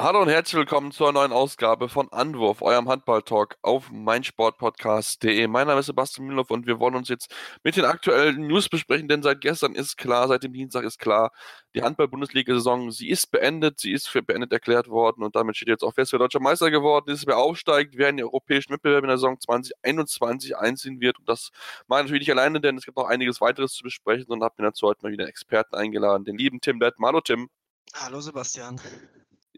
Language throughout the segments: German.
Hallo und herzlich willkommen zur neuen Ausgabe von Anwurf, eurem Handball-Talk auf meinsportpodcast.de. Mein Name ist Sebastian Mühlhoff und wir wollen uns jetzt mit den aktuellen News besprechen, denn seit gestern ist klar, seit dem Dienstag ist klar, die Handball-Bundesliga-Saison, sie ist beendet, sie ist für beendet erklärt worden und damit steht jetzt auch fest, wer deutscher Meister geworden ist, wer aufsteigt, wer in den europäischen Wettbewerb in der Saison 2021 einziehen wird. Und das mache ich natürlich nicht alleine, denn es gibt noch einiges weiteres zu besprechen und habe mir dazu heute mal wieder einen Experten eingeladen, den lieben Tim Lett. Hallo Tim. Hallo Sebastian.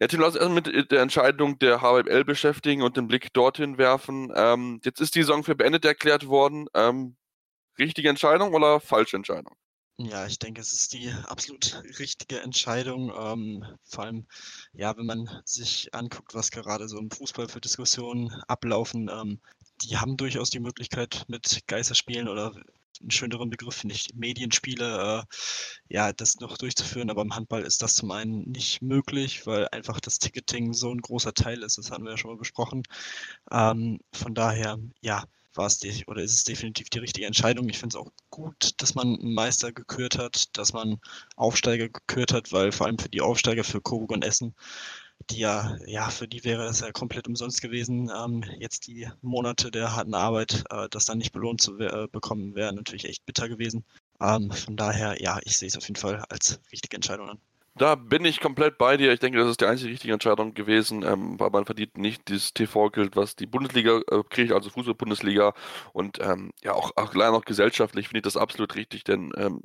Ja, Tim, lass uns erst mit der Entscheidung der HWL beschäftigen und den Blick dorthin werfen. Ähm, jetzt ist die Saison für beendet erklärt worden. Ähm, richtige Entscheidung oder falsche Entscheidung? Ja, ich denke, es ist die absolut richtige Entscheidung. Ähm, vor allem, ja, wenn man sich anguckt, was gerade so im Fußball für Diskussionen ablaufen, ähm, die haben durchaus die Möglichkeit, mit Geisterspielen oder einen schöneren Begriff, finde ich, Medienspiele, äh, ja, das noch durchzuführen. Aber im Handball ist das zum einen nicht möglich, weil einfach das Ticketing so ein großer Teil ist. Das hatten wir ja schon mal besprochen. Ähm, von daher, ja, war es die, oder ist es definitiv die richtige Entscheidung. Ich finde es auch gut, dass man einen Meister gekürt hat, dass man Aufsteiger gekürt hat, weil vor allem für die Aufsteiger, für Coburg und Essen, die ja, ja, für die wäre es ja komplett umsonst gewesen. Ähm, jetzt die Monate der harten Arbeit, äh, das dann nicht belohnt zu äh, bekommen, wäre natürlich echt bitter gewesen. Ähm, von daher, ja, ich sehe es auf jeden Fall als richtige Entscheidung an. Da bin ich komplett bei dir. Ich denke, das ist die einzige richtige Entscheidung gewesen, ähm, weil man verdient nicht dieses TV-Geld, was die Bundesliga äh, kriegt, also Fußball-Bundesliga. Und ähm, ja, auch, auch leider noch gesellschaftlich finde ich das absolut richtig, denn ähm,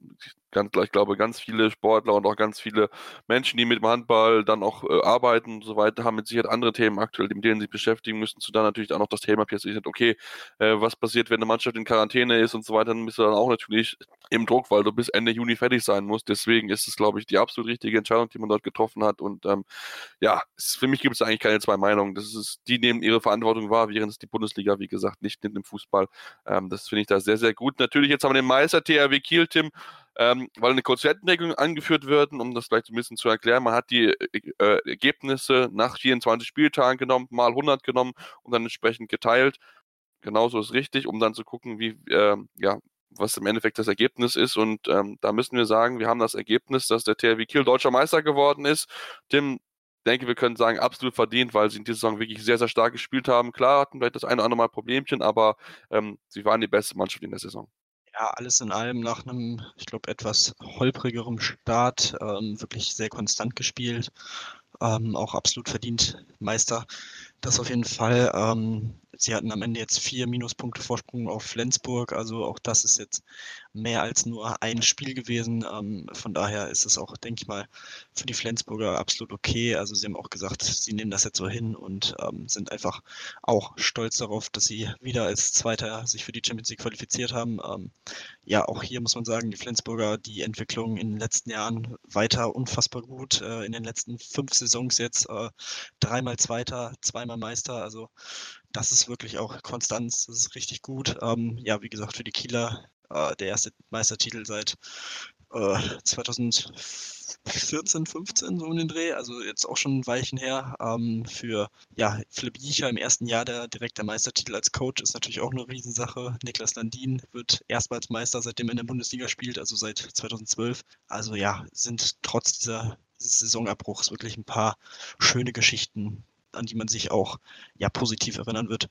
ganz, ich glaube, ganz viele Sportler und auch ganz viele Menschen, die mit dem Handball dann auch äh, arbeiten und so weiter, haben mit Sicherheit andere Themen aktuell, mit denen sie beschäftigen müssen. Zu dann natürlich auch noch das Thema plötzlich, okay, äh, was passiert, wenn eine Mannschaft in Quarantäne ist und so weiter, dann bist du dann auch natürlich im Druck, weil du bis Ende Juni fertig sein musst. Deswegen ist es, glaube ich, die absolut richtige Entscheidung, die man dort getroffen hat. Und ähm, ja, es, für mich gibt es eigentlich keine zwei Meinungen. Das ist, die nehmen ihre Verantwortung wahr, während es die Bundesliga, wie gesagt, nicht nimmt im Fußball. Ähm, das finde ich da sehr, sehr gut. Natürlich, jetzt haben wir den Meister THW Kiel, Tim ähm, weil eine Konzertentdeckung angeführt werden, um das vielleicht ein bisschen zu erklären. Man hat die äh, Ergebnisse nach 24 Spieltagen genommen, mal 100 genommen und dann entsprechend geteilt. Genauso ist richtig, um dann zu gucken, wie, äh, ja, was im Endeffekt das Ergebnis ist. Und ähm, da müssen wir sagen, wir haben das Ergebnis, dass der THW Kiel deutscher Meister geworden ist. Tim, denke, wir können sagen, absolut verdient, weil sie in dieser Saison wirklich sehr, sehr stark gespielt haben. Klar hatten vielleicht das eine oder andere Mal Problemchen, aber ähm, sie waren die beste Mannschaft in der Saison ja, alles in allem nach einem, ich glaube, etwas holprigerem Start ähm, wirklich sehr konstant gespielt. Ähm, auch absolut verdient Meister. Das auf jeden Fall. Ähm, Sie hatten am Ende jetzt vier Minuspunkte Vorsprung auf Flensburg. Also auch das ist jetzt mehr als nur ein Spiel gewesen. Ähm, von daher ist es auch, denke ich mal, für die Flensburger absolut okay. Also sie haben auch gesagt, sie nehmen das jetzt so hin und ähm, sind einfach auch stolz darauf, dass sie wieder als Zweiter sich für die Champions League qualifiziert haben. Ähm, ja, auch hier muss man sagen, die Flensburger, die Entwicklung in den letzten Jahren weiter unfassbar gut. Äh, in den letzten fünf Saisons jetzt äh, dreimal Zweiter, zweimal Meister. Also das ist wirklich auch Konstanz, das ist richtig gut. Ähm, ja, wie gesagt, für die Kieler äh, der erste Meistertitel seit äh, 2014, 15 so in den Dreh, also jetzt auch schon ein Weilchen her. Ähm, für ja, Philipp Jiecher im ersten Jahr der direkte Meistertitel als Coach ist natürlich auch eine Riesensache. Niklas Landin wird erstmals Meister, seitdem er in der Bundesliga spielt, also seit 2012. Also ja, sind trotz dieser dieses Saisonabbruchs wirklich ein paar schöne Geschichten an die man sich auch ja positiv erinnern wird.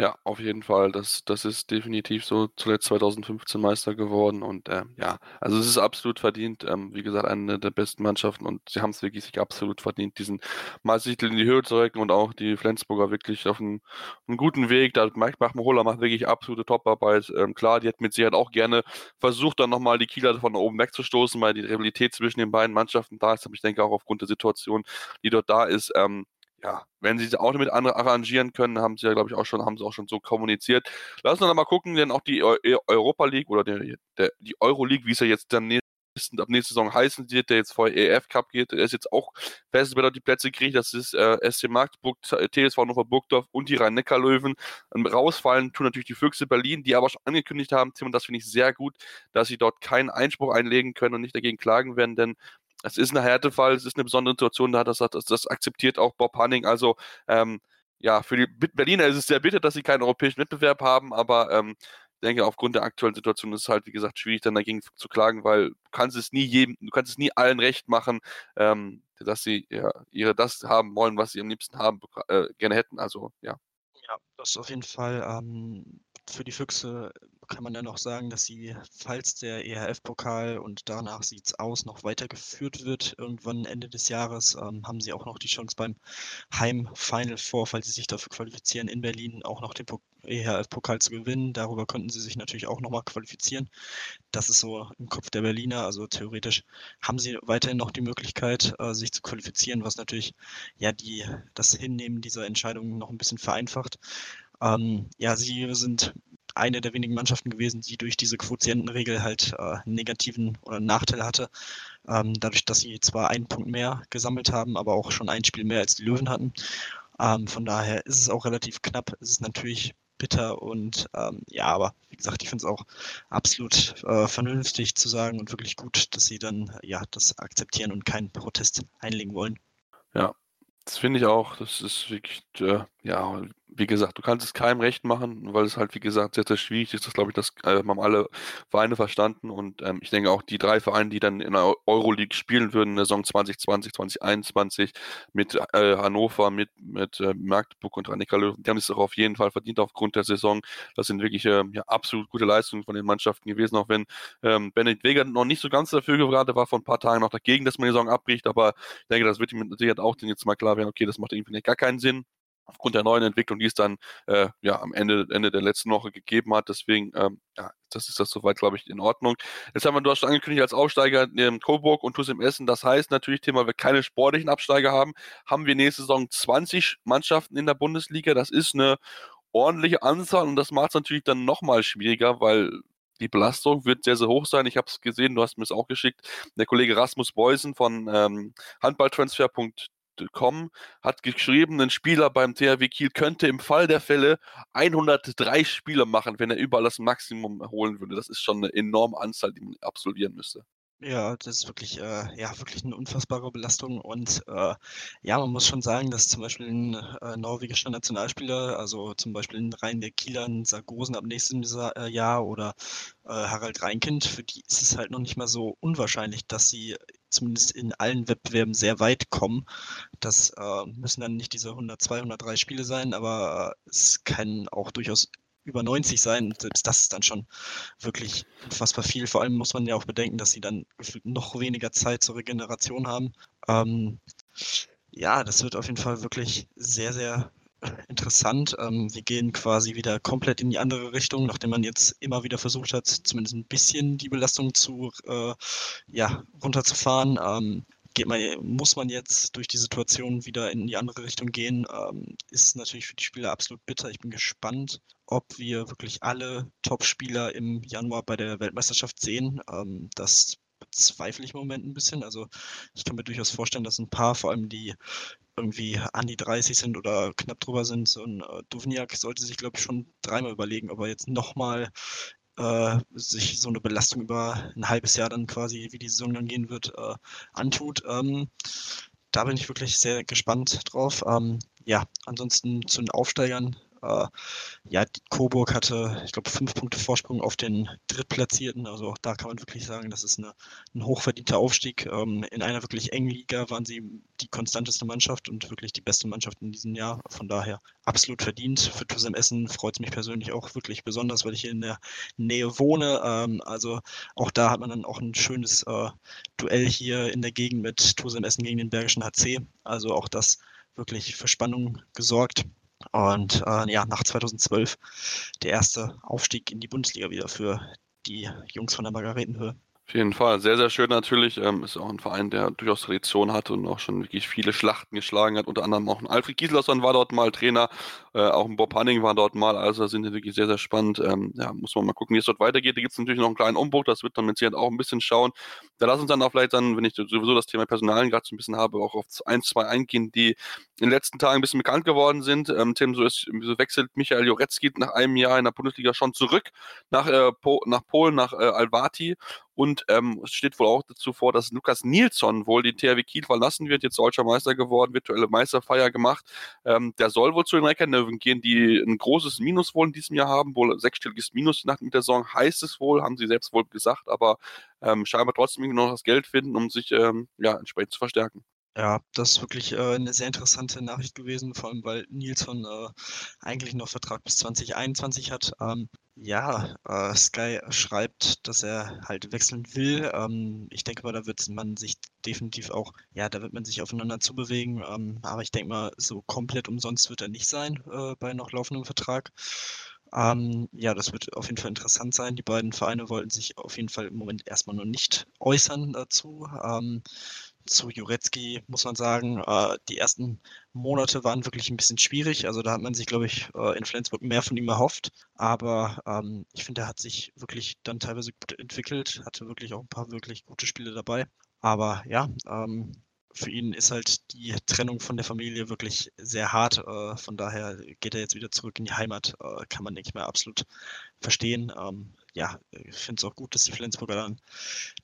Ja, auf jeden Fall. Das, das ist definitiv so zuletzt 2015 Meister geworden und ähm, ja, also es ist absolut verdient. Ähm, wie gesagt, eine der besten Mannschaften und sie haben es wirklich sich absolut verdient, diesen Meistertitel in die Höhe zu rücken und auch die Flensburger wirklich auf einen, einen guten Weg. Da Mike Bachmahola macht wirklich absolute Toparbeit. Ähm, klar, die hätten mit Sicherheit auch gerne versucht, dann nochmal die Kieler von oben wegzustoßen, weil die Rivalität zwischen den beiden Mannschaften da ist. Aber ich denke auch aufgrund der Situation, die dort da ist, ähm, ja, wenn sie sich auch damit arrangieren können, haben sie ja, glaube ich, auch schon, haben sie auch schon so kommuniziert. Lassen wir dann mal gucken, denn auch die e-, Europa League oder der, der, die Euro League, wie es ja jetzt dann nächsten, ab nächste Saison heißen wird, der jetzt vor EF Cup geht, der ist jetzt auch fest, wer dort die Plätze kriegt. Das ist äh, SC Magdeburg, TSV Hannover Burgdorf und die Rhein-Neckar-Löwen. Rausfallen tun natürlich die Füchse Berlin, die aber schon angekündigt haben, Tim, und das finde ich sehr gut, dass sie dort keinen Einspruch einlegen können und nicht dagegen klagen werden, denn es ist ein Härtefall, es ist eine besondere Situation, da das, das, das akzeptiert auch Bob Hanning. Also ähm, ja, für die Berliner ist es sehr bitter, dass sie keinen europäischen Wettbewerb haben, aber ähm, denke, aufgrund der aktuellen Situation ist es halt, wie gesagt, schwierig, dann dagegen zu klagen, weil du kannst es nie jedem, du kannst es nie allen recht machen, ähm, dass sie ja, ihre das haben wollen, was sie am liebsten haben, äh, gerne hätten. Also ja. Ja, das ist auf jeden Fall ähm, für die Füchse kann man dann noch sagen, dass sie, falls der EHF-Pokal und danach sieht es aus, noch weitergeführt wird, irgendwann Ende des Jahres, ähm, haben sie auch noch die Chance beim Heim-Final Four, falls sie sich dafür qualifizieren, in Berlin auch noch den EHF-Pokal zu gewinnen. Darüber könnten sie sich natürlich auch nochmal qualifizieren. Das ist so im Kopf der Berliner. Also theoretisch haben sie weiterhin noch die Möglichkeit, äh, sich zu qualifizieren, was natürlich ja die, das Hinnehmen dieser Entscheidung noch ein bisschen vereinfacht. Ähm, ja, sie sind eine der wenigen Mannschaften gewesen, die durch diese Quotientenregel halt äh, negativen oder Nachteil hatte. Ähm, dadurch, dass sie zwar einen Punkt mehr gesammelt haben, aber auch schon ein Spiel mehr als die Löwen hatten. Ähm, von daher ist es auch relativ knapp. Es ist natürlich bitter und ähm, ja, aber wie gesagt, ich finde es auch absolut äh, vernünftig zu sagen und wirklich gut, dass sie dann ja das akzeptieren und keinen Protest einlegen wollen. Ja, das finde ich auch. Das ist wirklich, äh, ja, wie gesagt, du kannst es keinem recht machen, weil es halt, wie gesagt, sehr, sehr schwierig ist. Das glaube ich, das äh, haben alle Vereine verstanden. Und ähm, ich denke auch die drei Vereine, die dann in der Euroleague spielen würden in der Saison 2020, 2021 mit äh, Hannover, mit, mit äh, Magdeburg und rhein Löwen, die haben es auch auf jeden Fall verdient aufgrund der Saison. Das sind wirklich äh, ja, absolut gute Leistungen von den Mannschaften gewesen, auch wenn ähm, Benedikt Weger noch nicht so ganz dafür gerade war, vor ein paar Tagen noch dagegen, dass man die Saison abbricht. Aber ich denke, das wird ihm Sicherheit auch jetzt mal klar werden, okay, das macht irgendwie gar keinen Sinn aufgrund der neuen Entwicklung, die es dann äh, ja am Ende, Ende der letzten Woche gegeben hat. Deswegen, ähm, ja, das ist das soweit, glaube ich, in Ordnung. Jetzt haben wir, du hast schon angekündigt, als Aufsteiger ähm, Coburg und TuS im Essen. Das heißt natürlich, Thema, wir keine sportlichen Absteiger haben, haben wir nächste Saison 20 Mannschaften in der Bundesliga. Das ist eine ordentliche Anzahl und das macht es natürlich dann nochmal schwieriger, weil die Belastung wird sehr, sehr hoch sein. Ich habe es gesehen, du hast mir es auch geschickt. Der Kollege Rasmus Beusen von ähm, Handballtransfer.de Com hat geschrieben, ein Spieler beim THW Kiel könnte im Fall der Fälle 103 Spiele machen, wenn er überall das Maximum holen würde. Das ist schon eine enorme Anzahl, die man absolvieren müsste. Ja, das ist wirklich, äh, ja, wirklich eine unfassbare Belastung. Und äh, ja, man muss schon sagen, dass zum Beispiel ein äh, norwegischer Nationalspieler, also zum Beispiel ein Rhein der Kieler, Sargosen ab nächstem äh, Jahr oder äh, Harald Reinkind, für die ist es halt noch nicht mal so unwahrscheinlich, dass sie zumindest in allen Wettbewerben sehr weit kommen. Das äh, müssen dann nicht diese 102, 103 Spiele sein, aber es kann auch durchaus über 90 sein. Selbst das ist dann schon wirklich unfassbar viel. Vor allem muss man ja auch bedenken, dass sie dann noch weniger Zeit zur Regeneration haben. Ähm, ja, das wird auf jeden Fall wirklich sehr, sehr interessant. Ähm, wir gehen quasi wieder komplett in die andere Richtung, nachdem man jetzt immer wieder versucht hat, zumindest ein bisschen die Belastung zu äh, ja, runterzufahren. Ähm, man, muss man jetzt durch die Situation wieder in die andere Richtung gehen, ähm, ist natürlich für die Spieler absolut bitter. Ich bin gespannt, ob wir wirklich alle Top-Spieler im Januar bei der Weltmeisterschaft sehen. Ähm, das bezweifle ich im Moment ein bisschen. Also ich kann mir durchaus vorstellen, dass ein paar, vor allem die irgendwie an die 30 sind oder knapp drüber sind, so ein äh, Duvniak sollte sich, glaube ich, schon dreimal überlegen, ob er jetzt nochmal äh, sich so eine Belastung über ein halbes Jahr dann quasi, wie die Saison dann gehen wird, äh, antut. Ähm, da bin ich wirklich sehr gespannt drauf. Ähm, ja, ansonsten zu den Aufsteigern äh, ja, Coburg hatte, ich glaube, fünf Punkte Vorsprung auf den Drittplatzierten. Also auch da kann man wirklich sagen, das ist eine, ein hochverdienter Aufstieg. Ähm, in einer wirklich engen Liga waren sie die konstanteste Mannschaft und wirklich die beste Mannschaft in diesem Jahr. Von daher absolut verdient. Für Tusem Essen freut es mich persönlich auch wirklich besonders, weil ich hier in der Nähe wohne. Ähm, also auch da hat man dann auch ein schönes äh, Duell hier in der Gegend mit Tusem Essen gegen den Bergischen HC. Also auch das wirklich für Spannung gesorgt. Und äh, ja, nach 2012 der erste Aufstieg in die Bundesliga wieder für die Jungs von der Margaretenhöhe. Auf jeden Fall, sehr, sehr schön natürlich. Ähm, ist auch ein Verein, der durchaus Tradition hat und auch schon wirklich viele Schlachten geschlagen hat. Unter anderem auch ein Alfred Gieslasson war dort mal Trainer, äh, auch ein Bob Hanning war dort mal. Also sind die wirklich sehr, sehr spannend. Ähm, ja, muss man mal gucken, wie es dort weitergeht. Da gibt es natürlich noch einen kleinen Umbruch, das wird dann mit Sicherheit auch ein bisschen schauen. Da lass uns dann auch vielleicht dann, wenn ich sowieso das Thema Personalien gerade so ein bisschen habe, auch auf ein, zwei eingehen, die in den letzten Tagen ein bisschen bekannt geworden sind. Ähm, Tim, so, ist, so wechselt Michael Joretzki nach einem Jahr in der Bundesliga schon zurück nach, äh, po, nach Polen, nach äh, Alvati und ähm, es steht wohl auch dazu vor, dass Lukas Nilsson wohl die THW Kiel verlassen wird, jetzt deutscher Meister geworden, virtuelle Meisterfeier gemacht. Ähm, der soll wohl zu den Reckern gehen, die ein großes Minus wohl in diesem Jahr haben, wohl sechsstelliges Minus nach der Saison, heißt es wohl, haben sie selbst wohl gesagt, aber ähm, scheinbar trotzdem noch das Geld finden, um sich ähm, ja, entsprechend zu verstärken. Ja, das ist wirklich äh, eine sehr interessante Nachricht gewesen, vor allem weil Nilsson äh, eigentlich noch Vertrag bis 2021 hat. Ähm, ja, äh, Sky schreibt, dass er halt wechseln will. Ähm, ich denke mal, da wird man sich definitiv auch, ja, da wird man sich aufeinander zubewegen. Ähm, aber ich denke mal, so komplett umsonst wird er nicht sein äh, bei noch laufendem Vertrag. Ähm, ja, das wird auf jeden Fall interessant sein. Die beiden Vereine wollten sich auf jeden Fall im Moment erstmal noch nicht äußern dazu. Ähm, zu Jurecki muss man sagen, äh, die ersten Monate waren wirklich ein bisschen schwierig. Also da hat man sich, glaube ich, äh, in Flensburg mehr von ihm erhofft. Aber ähm, ich finde, er hat sich wirklich dann teilweise gut entwickelt, hatte wirklich auch ein paar wirklich gute Spiele dabei. Aber ja, ähm, für ihn ist halt die Trennung von der Familie wirklich sehr hart. Äh, von daher geht er jetzt wieder zurück in die Heimat. Äh, kann man, denke ich mal, absolut verstehen. Ähm, ja, ich finde es auch gut, dass die Flensburger dann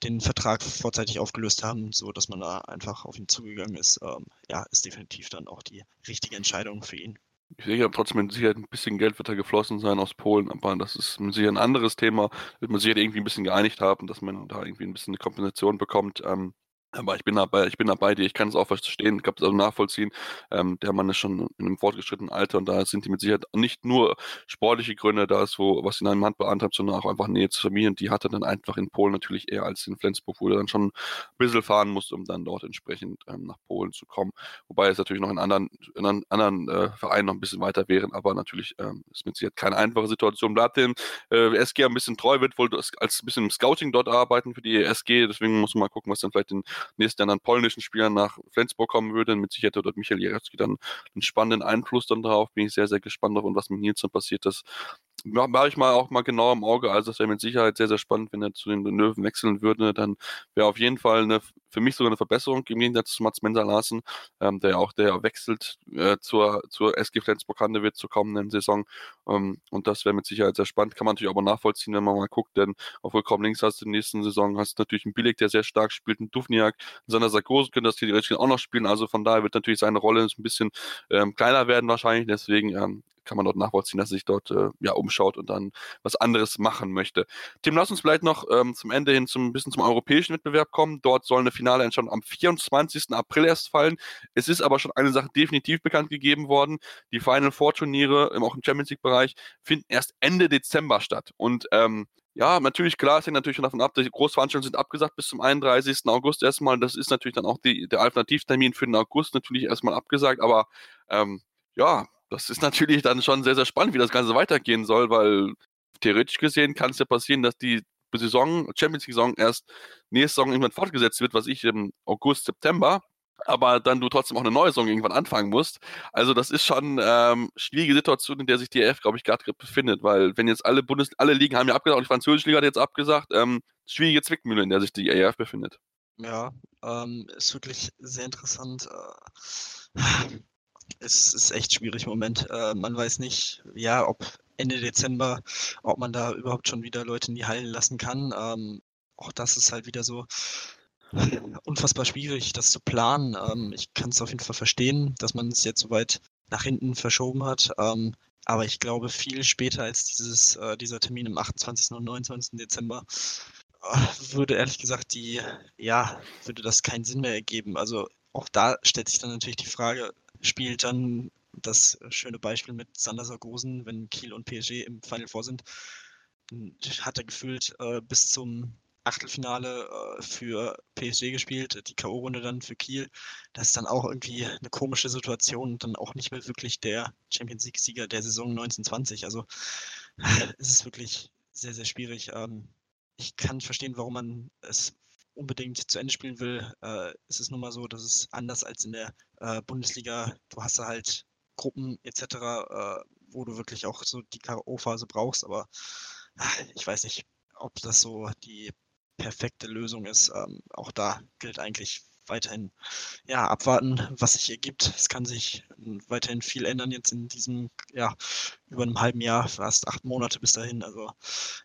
den Vertrag vorzeitig aufgelöst haben, so dass man da einfach auf ihn zugegangen ist. Ähm, ja, ist definitiv dann auch die richtige Entscheidung für ihn. Ich sehe ja trotzdem mit Sicherheit ein bisschen Geld wird da geflossen sein aus Polen, aber das ist mit Sicherheit ein anderes Thema. Wird man sich irgendwie ein bisschen geeinigt haben, dass man da irgendwie ein bisschen eine Kompensation bekommt. Ähm, aber ich bin dabei, ich bin dabei ich kann es auch verstehen, ich kann es auch nachvollziehen. Ähm, der Mann ist schon in einem fortgeschrittenen Alter und da sind die mit Sicherheit nicht nur sportliche Gründe da ist, wo, was ihn an Hand beantreibt, sondern auch einfach Nähe zu Familien. Die hat er dann einfach in Polen natürlich eher als in Flensburg, wo er dann schon ein bisschen fahren musste, um dann dort entsprechend ähm, nach Polen zu kommen. Wobei es natürlich noch in anderen, in anderen äh, Vereinen noch ein bisschen weiter wären, aber natürlich ähm, ist mit Sicherheit keine einfache Situation. Bleibt dem äh, SG ein bisschen treu, wird wohl als ein bisschen im Scouting dort arbeiten für die SG, deswegen muss man mal gucken, was dann vielleicht in nächstes Jahr an polnischen Spielern nach Flensburg kommen würde. Mit Sicherheit dort Michael Jarewski dann einen spannenden Einfluss dann drauf. Bin ich sehr, sehr gespannt drauf und was mit Nilsson passiert ist. Mache ich mal auch mal genau im Auge. Also das wäre mit Sicherheit sehr, sehr spannend, wenn er zu den Löwen wechseln würde. Dann wäre auf jeden Fall eine, für mich sogar eine Verbesserung im Gegensatz zu Mats Menser Larsen, ähm, der auch der wechselt äh, zur, zur SG Flensburg Handewitt zur kommenden Saison. Ähm, und das wäre mit Sicherheit sehr spannend. Kann man natürlich aber nachvollziehen, wenn man mal guckt, denn auf vollkommen links hast du in der nächsten Saison hast du natürlich einen Billig, der sehr stark spielt, einen Dufniak, Sander Sarkozy könnte das theoretisch auch noch spielen. Also von daher wird natürlich seine Rolle ein bisschen ähm, kleiner werden wahrscheinlich. Deswegen ähm, kann man dort nachvollziehen, dass er sich dort äh, ja umschaut und dann was anderes machen möchte. Tim, lass uns vielleicht noch ähm, zum Ende hin zum bisschen zum europäischen Wettbewerb kommen. Dort soll eine finale Entscheidung am 24. April erst fallen. Es ist aber schon eine Sache definitiv bekannt gegeben worden. Die Final Four Turniere, auch im Champions League Bereich, finden erst Ende Dezember statt. Und ähm, ja, natürlich, klar, es hängt natürlich davon ab, die Großveranstaltungen sind abgesagt bis zum 31. August erstmal. Das ist natürlich dann auch die, der Alternativtermin für den August natürlich erstmal abgesagt, aber ähm, ja, das ist natürlich dann schon sehr, sehr spannend, wie das Ganze weitergehen soll, weil theoretisch gesehen kann es ja passieren, dass die Saison, Champions League Saison erst nächste Saison irgendwann fortgesetzt wird, was ich im August, September aber dann du trotzdem auch eine neue Saison irgendwann anfangen musst. Also das ist schon ähm, schwierige Situation, in der sich die EF, glaube ich, gerade befindet, weil wenn jetzt alle Bundes alle Ligen haben ja abgesagt, auch die französische Liga hat jetzt abgesagt, ähm, schwierige Zwickmühle, in der sich die EF befindet. Ja, ähm, ist wirklich sehr interessant. Äh, es ist echt schwierig im Moment. Äh, man weiß nicht, ja, ob Ende Dezember, ob man da überhaupt schon wieder Leute in die Hallen lassen kann. Ähm, auch das ist halt wieder so unfassbar schwierig, das zu planen. Ähm, ich kann es auf jeden Fall verstehen, dass man es jetzt so weit nach hinten verschoben hat. Ähm, aber ich glaube, viel später als dieses, äh, dieser Termin am 28. und 29. Dezember äh, würde ehrlich gesagt die, ja, würde das keinen Sinn mehr ergeben. Also auch da stellt sich dann natürlich die Frage, spielt dann das schöne Beispiel mit Sander Sargosen, wenn Kiel und PSG im Final Four sind, hat er gefühlt äh, bis zum Achtelfinale äh, für PSG gespielt, die K.O.-Runde dann für Kiel. Das ist dann auch irgendwie eine komische Situation und dann auch nicht mehr wirklich der Champions League-Sieger der Saison 1920. Also es ist wirklich sehr, sehr schwierig. Ähm, ich kann verstehen, warum man es unbedingt zu Ende spielen will. Äh, es ist nun mal so, dass es anders als in der äh, Bundesliga, du hast halt Gruppen etc., äh, wo du wirklich auch so die K.O.-Phase brauchst, aber ich weiß nicht, ob das so die perfekte Lösung ist. Ähm, auch da gilt eigentlich weiterhin ja, abwarten, was sich ergibt. Es kann sich weiterhin viel ändern jetzt in diesem, ja, über einem halben Jahr, fast acht Monate bis dahin. Also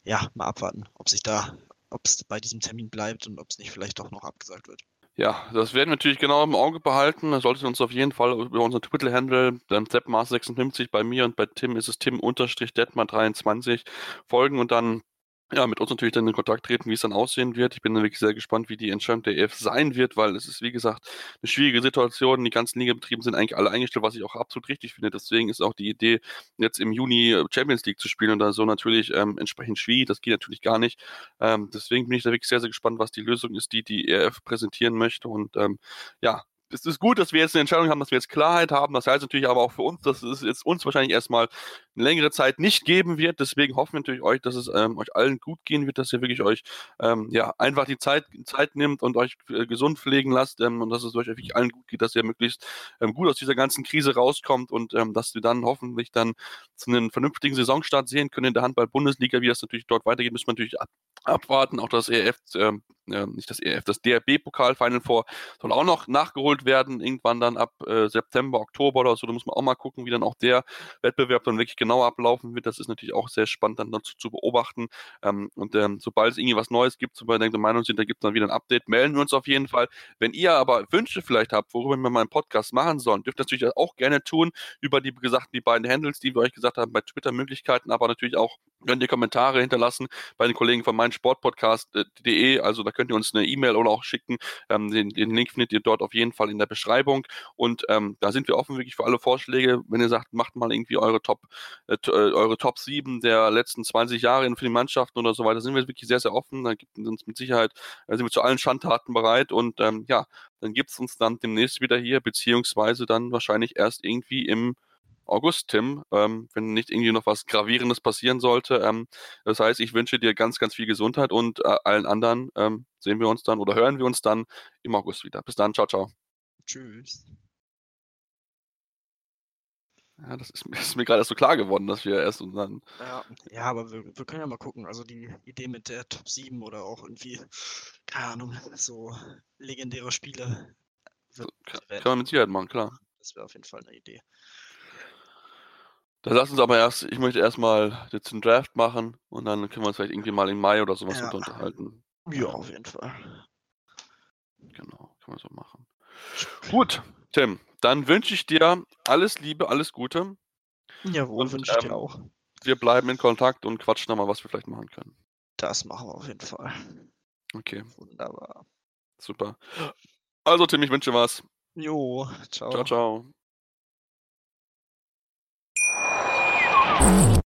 ja, mal abwarten, ob sich da, ob es bei diesem Termin bleibt und ob es nicht vielleicht doch noch abgesagt wird. Ja, das werden wir natürlich genau im Auge behalten. Da solltet ihr uns auf jeden Fall über unseren Twitter-Handle, dann Seppmaß56 bei mir und bei Tim ist es Tim-Detmar23 folgen und dann ja, mit uns natürlich dann in Kontakt treten, wie es dann aussehen wird. Ich bin dann wirklich sehr gespannt, wie die Entscheidung der EF sein wird, weil es ist, wie gesagt, eine schwierige Situation. Die ganzen Ligabetrieben sind eigentlich alle eingestellt, was ich auch absolut richtig finde. Deswegen ist auch die Idee, jetzt im Juni äh, Champions League zu spielen und da so natürlich ähm, entsprechend schwierig. Das geht natürlich gar nicht. Ähm, deswegen bin ich da wirklich sehr, sehr gespannt, was die Lösung ist, die die EF präsentieren möchte. Und ähm, ja, es ist gut, dass wir jetzt eine Entscheidung haben, dass wir jetzt Klarheit haben. Das heißt natürlich aber auch für uns, dass es jetzt uns wahrscheinlich erstmal eine längere Zeit nicht geben wird. Deswegen hoffen wir natürlich euch, dass es ähm, euch allen gut gehen wird, dass ihr wirklich euch ähm, ja einfach die Zeit, Zeit nimmt und euch äh, gesund pflegen lasst ähm, und dass es euch wirklich allen gut geht, dass ihr möglichst ähm, gut aus dieser ganzen Krise rauskommt und ähm, dass wir dann hoffentlich dann zu einem vernünftigen Saisonstart sehen können in der Handball-Bundesliga. Wie das natürlich dort weitergeht, müssen wir natürlich ab abwarten. Auch das EF, äh, nicht das EF, das DRB-Pokal-Final vor soll auch noch nachgeholt werden, irgendwann dann ab äh, September, Oktober oder so. Da muss man auch mal gucken, wie dann auch der Wettbewerb dann wirklich genau ablaufen wird. Das ist natürlich auch sehr spannend dann dazu zu beobachten. Ähm, und ähm, sobald es irgendwie was Neues gibt, sobald wir der Meinung sind, da gibt es dann wieder ein Update, melden wir uns auf jeden Fall. Wenn ihr aber Wünsche vielleicht habt, worüber wir mal einen Podcast machen sollen, dürft ihr natürlich auch gerne tun über die gesagten, die beiden Handles, die wir euch gesagt haben, bei Twitter-Möglichkeiten, aber natürlich auch könnt ihr Kommentare hinterlassen bei den Kollegen von meinsportpodcast.de. Also da könnt ihr uns eine E-Mail oder auch schicken. Ähm, den, den, Link findet ihr dort auf jeden Fall in der Beschreibung. Und ähm, da sind wir offen wirklich für alle Vorschläge. Wenn ihr sagt, macht mal irgendwie eure Top, äh, äh eure Top 7 der letzten 20 Jahre für die Mannschaften oder so weiter, sind wir wirklich sehr, sehr offen. Da gibt es uns mit Sicherheit, da sind wir zu allen Schandtaten bereit. Und ähm, ja, dann gibt es uns dann demnächst wieder hier, beziehungsweise dann wahrscheinlich erst irgendwie im August, Tim, ähm, wenn nicht irgendwie noch was Gravierendes passieren sollte. Ähm, das heißt, ich wünsche dir ganz, ganz viel Gesundheit und äh, allen anderen ähm, sehen wir uns dann oder hören wir uns dann im August wieder. Bis dann, ciao, ciao. Tschüss. Ja, das ist, ist mir gerade erst so klar geworden, dass wir erst und dann. Ja, ja aber wir, wir, können ja mal gucken. Also die Idee mit der Top 7 oder auch irgendwie, keine Ahnung, so legendäre Spiele. Wird, kann, kann man mit Sicherheit machen, klar. Das wäre auf jeden Fall eine Idee. Da lass uns aber erst, ich möchte erstmal jetzt einen Draft machen und dann können wir uns vielleicht irgendwie mal im Mai oder sowas ja. unterhalten. Ja, auf jeden Fall. Genau, können wir so machen. Gut, Tim, dann wünsche ich dir alles Liebe, alles Gute. Jawohl, wünsche ich ähm, dir auch. Wir bleiben in Kontakt und quatschen nochmal, was wir vielleicht machen können. Das machen wir auf jeden Fall. Okay. Wunderbar. Super. Also, Tim, ich wünsche was. Jo, ciao. Ciao, ciao.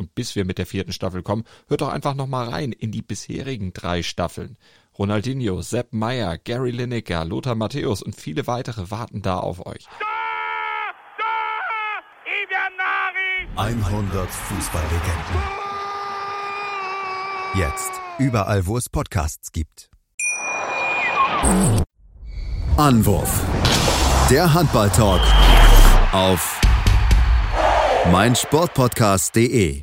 Und bis wir mit der vierten Staffel kommen, hört doch einfach noch mal rein in die bisherigen drei Staffeln. Ronaldinho, Sepp Meyer, Gary Lineker, Lothar Matthäus und viele weitere warten da auf euch. 100 Fußballlegenden. Jetzt überall, wo es Podcasts gibt. Anwurf. Der Handball-Talk auf meinsportpodcast.de.